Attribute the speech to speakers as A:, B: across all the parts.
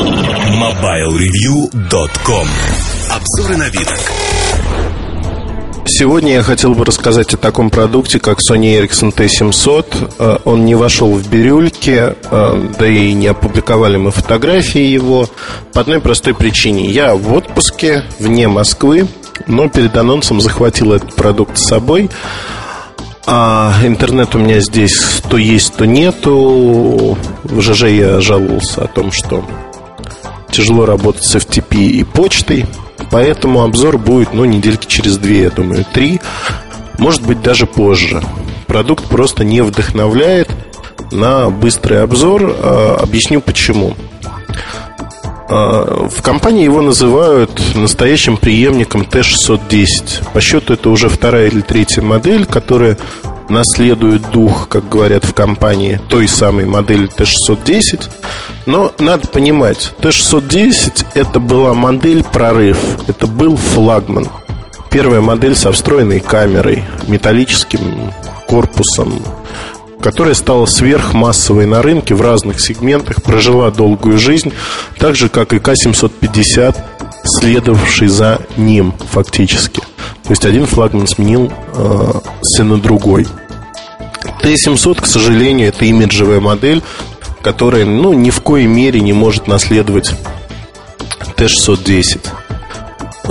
A: MobileReview.com Обзоры на вид.
B: Сегодня я хотел бы рассказать о таком продукте, как Sony Ericsson T700. Э, он не вошел в бирюльки, э, да и не опубликовали мы фотографии его по одной простой причине. Я в отпуске вне Москвы, но перед анонсом захватил этот продукт с собой. А интернет у меня здесь то есть, то нету. В ЖЖ я жаловался о том, что тяжело работать с FTP и почтой. Поэтому обзор будет, ну, недельки через две, я думаю, три. Может быть, даже позже. Продукт просто не вдохновляет на быстрый обзор. А, объясню почему. А, в компании его называют настоящим преемником T610. По счету это уже вторая или третья модель, которая наследует дух, как говорят в компании, той самой модели T610. Но надо понимать, T610 это была модель прорыв, это был флагман. Первая модель со встроенной камерой, металлическим корпусом, которая стала сверхмассовой на рынке в разных сегментах, прожила долгую жизнь, так же, как и К-750, следовавший за ним фактически. То есть один флагман сменил э, сына другой. Т-700, к сожалению, это имиджевая модель, которая ну, ни в коей мере не может наследовать Т-610.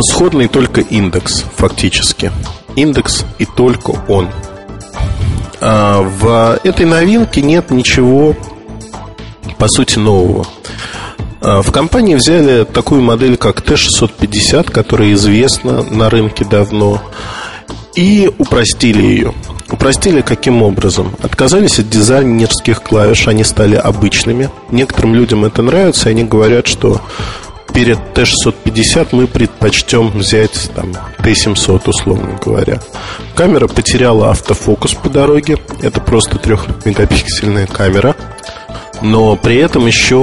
B: Сходный только индекс, фактически. Индекс и только он. А в этой новинке нет ничего, по сути, нового. А в компании взяли такую модель, как Т-650, которая известна на рынке давно, и упростили ее. Упростили каким образом? Отказались от дизайнерских клавиш, они стали обычными. Некоторым людям это нравится, и они говорят, что перед Т650 мы предпочтем взять там Т700, условно говоря. Камера потеряла автофокус по дороге. Это просто 3-мегапиксельная камера. Но при этом еще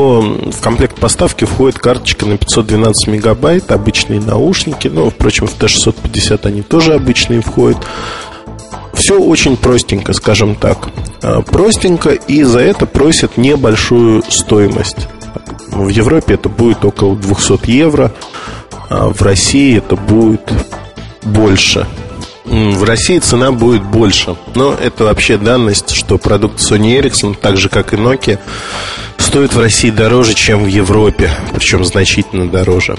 B: в комплект поставки входит карточка на 512 мегабайт, обычные наушники. Ну, впрочем, в Т650 они тоже обычные входят. Все очень простенько, скажем так. А, простенько, и за это просят небольшую стоимость. В Европе это будет около 200 евро, а в России это будет больше. В России цена будет больше. Но это вообще данность, что продукт Sony Ericsson, так же как и Nokia, стоит в России дороже, чем в Европе, причем значительно дороже.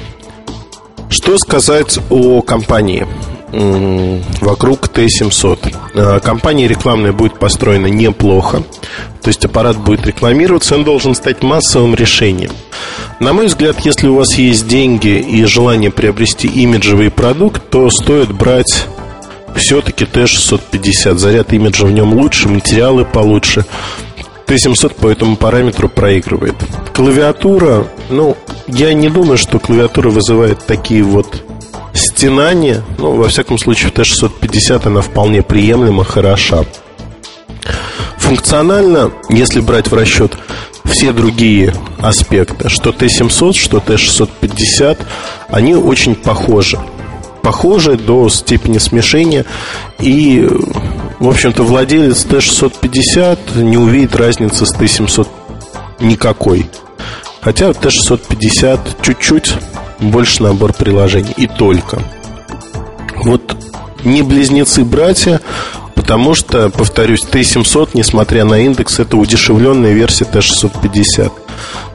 B: Что сказать о компании? Вокруг Т-700. Э, компания рекламная будет построена неплохо. То есть аппарат будет рекламироваться, он должен стать массовым решением. На мой взгляд, если у вас есть деньги и желание приобрести имиджевый продукт, то стоит брать все-таки Т-650. Заряд имиджа в нем лучше, материалы получше. Т-700 по этому параметру проигрывает. Клавиатура, ну, я не думаю, что клавиатура вызывает такие вот стенания. Ну, во всяком случае, в Т-650 она вполне приемлема, хороша. Функционально, если брать в расчет все другие аспекты, что Т-700, что Т-650, они очень похожи. Похожи до степени смешения. И, в общем-то, владелец Т-650 не увидит разницы с Т-700 никакой. Хотя Т-650 чуть-чуть больше набор приложений. И только. Вот не близнецы-братья, потому что, повторюсь, Т-700, несмотря на индекс, это удешевленная версия Т-650.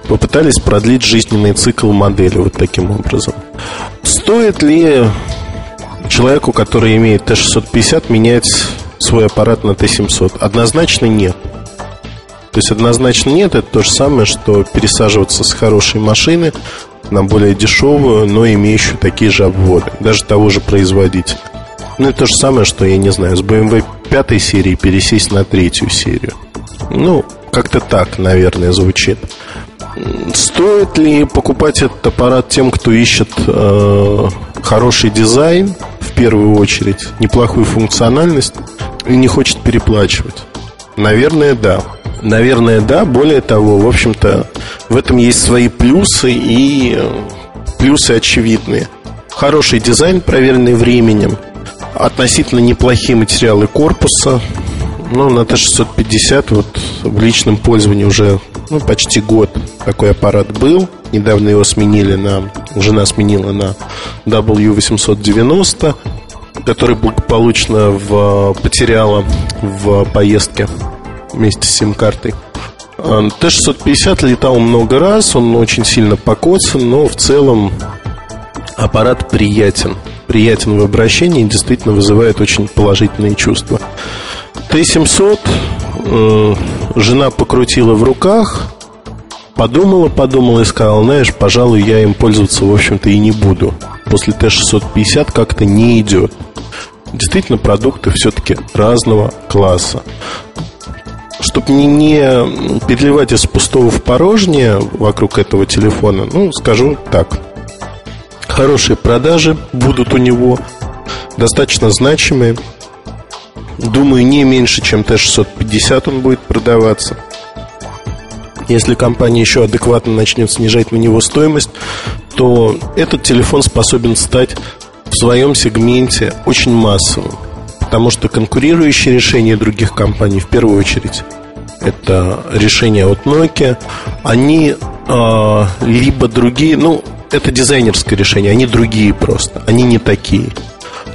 B: Попытались продлить жизненный цикл модели вот таким образом. Стоит ли человеку, который имеет Т-650, менять свой аппарат на Т-700? Однозначно нет. То есть однозначно нет, это то же самое, что пересаживаться с хорошей машины на более дешевую, но имеющую такие же обводы, даже того же производителя. Ну, это то же самое, что, я не знаю, с BMW пятой серии пересесть на третью серию. Ну, как-то так, наверное, звучит. Стоит ли покупать этот аппарат тем, кто ищет э, хороший дизайн, в первую очередь, неплохую функциональность и не хочет переплачивать? Наверное, да. Наверное, да. Более того, в общем-то, в этом есть свои плюсы и э, плюсы очевидные. Хороший дизайн, проверенный временем, относительно неплохие материалы корпуса. Ну, на Т-650 вот в личном пользовании уже ну, почти год такой аппарат был. Недавно его сменили на... Жена сменила на W890, который благополучно в, потеряла в поездке вместе с сим-картой. А, Т-650 летал много раз, он очень сильно покоцан, но в целом аппарат приятен. Приятен в обращении и действительно вызывает очень положительные чувства. Т-700 э, жена покрутила в руках, подумала, подумала и сказала, знаешь, пожалуй, я им пользоваться, в общем-то, и не буду. После Т-650 как-то не идет. Действительно, продукты все-таки разного класса чтобы не, не переливать из пустого в порожнее вокруг этого телефона, ну, скажу так. Хорошие продажи будут у него, достаточно значимые. Думаю, не меньше, чем Т-650 он будет продаваться. Если компания еще адекватно начнет снижать на него стоимость, то этот телефон способен стать в своем сегменте очень массовым. Потому что конкурирующие решения других компаний, в первую очередь, это решения от Nokia, они э, либо другие, ну, это дизайнерское решение, они другие просто, они не такие.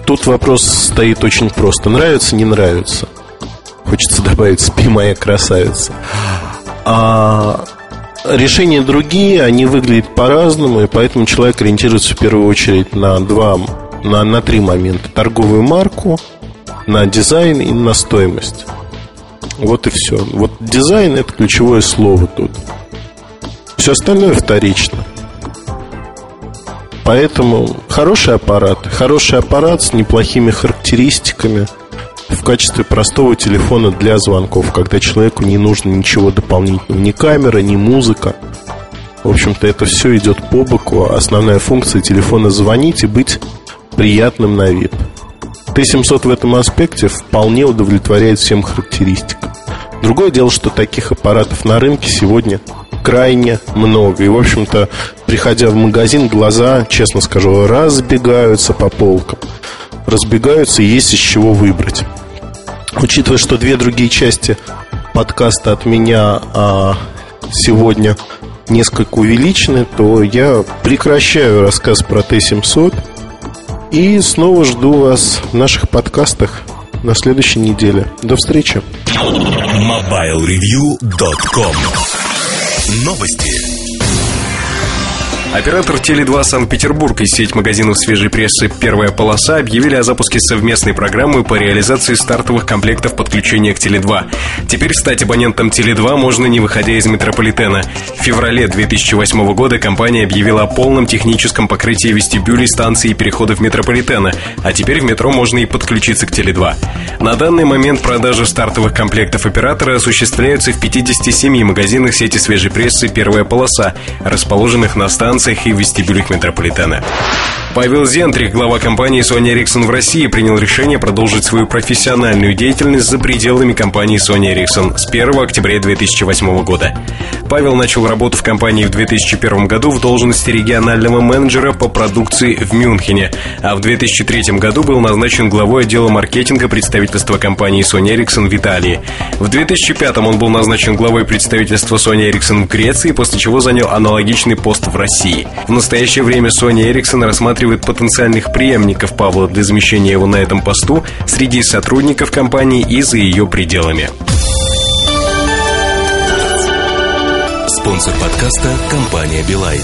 B: Тут вопрос стоит очень просто. Нравится, не нравится. Хочется добавить «Спи, моя красавица». А решения другие, они выглядят по-разному, и поэтому человек ориентируется в первую очередь на два, на, на три момента. Торговую марку, на дизайн и на стоимость. Вот и все. Вот дизайн это ключевое слово тут. Все остальное вторично. Поэтому хороший аппарат. Хороший аппарат с неплохими характеристиками в качестве простого телефона для звонков, когда человеку не нужно ничего дополнительного. Ни камера, ни музыка. В общем-то, это все идет по боку. Основная функция телефона звонить и быть приятным на вид. Т-700 в этом аспекте вполне удовлетворяет всем характеристикам. Другое дело, что таких аппаратов на рынке сегодня крайне много. И, в общем-то, приходя в магазин, глаза, честно скажу, разбегаются по полкам. Разбегаются, и есть из чего выбрать. Учитывая, что две другие части подкаста от меня а, сегодня несколько увеличены, то я прекращаю рассказ про Т-700 и снова жду вас в наших подкастах на следующей неделе. До встречи.
A: MobileReview.com Новости.
C: Оператор Теле2 Санкт-Петербург и сеть магазинов свежей прессы «Первая полоса» объявили о запуске совместной программы по реализации стартовых комплектов подключения к Теле2. Теперь стать абонентом Теле2 можно не выходя из метрополитена. В феврале 2008 года компания объявила о полном техническом покрытии вестибюлей, станций и переходов метрополитена, а теперь в метро можно и подключиться к Теле2. На данный момент продажи стартовых комплектов оператора осуществляются в 57 магазинах сети свежей прессы «Первая полоса», расположенных на станции станциях и вестибюлях метрополитена. Павел Зентрик, глава компании Sony Ericsson в России, принял решение продолжить свою профессиональную деятельность за пределами компании Sony Ericsson с 1 октября 2008 года. Павел начал работу в компании в 2001 году в должности регионального менеджера по продукции в Мюнхене, а в 2003 году был назначен главой отдела маркетинга представительства компании Sony Ericsson в Италии. В 2005 он был назначен главой представительства Sony Ericsson в Греции, после чего занял аналогичный пост в России. В настоящее время Sony Ericsson рассматривает потенциальных преемников Павла для замещения его на этом посту среди сотрудников компании и за ее пределами.
A: Спонсор подкаста – компания «Билайн».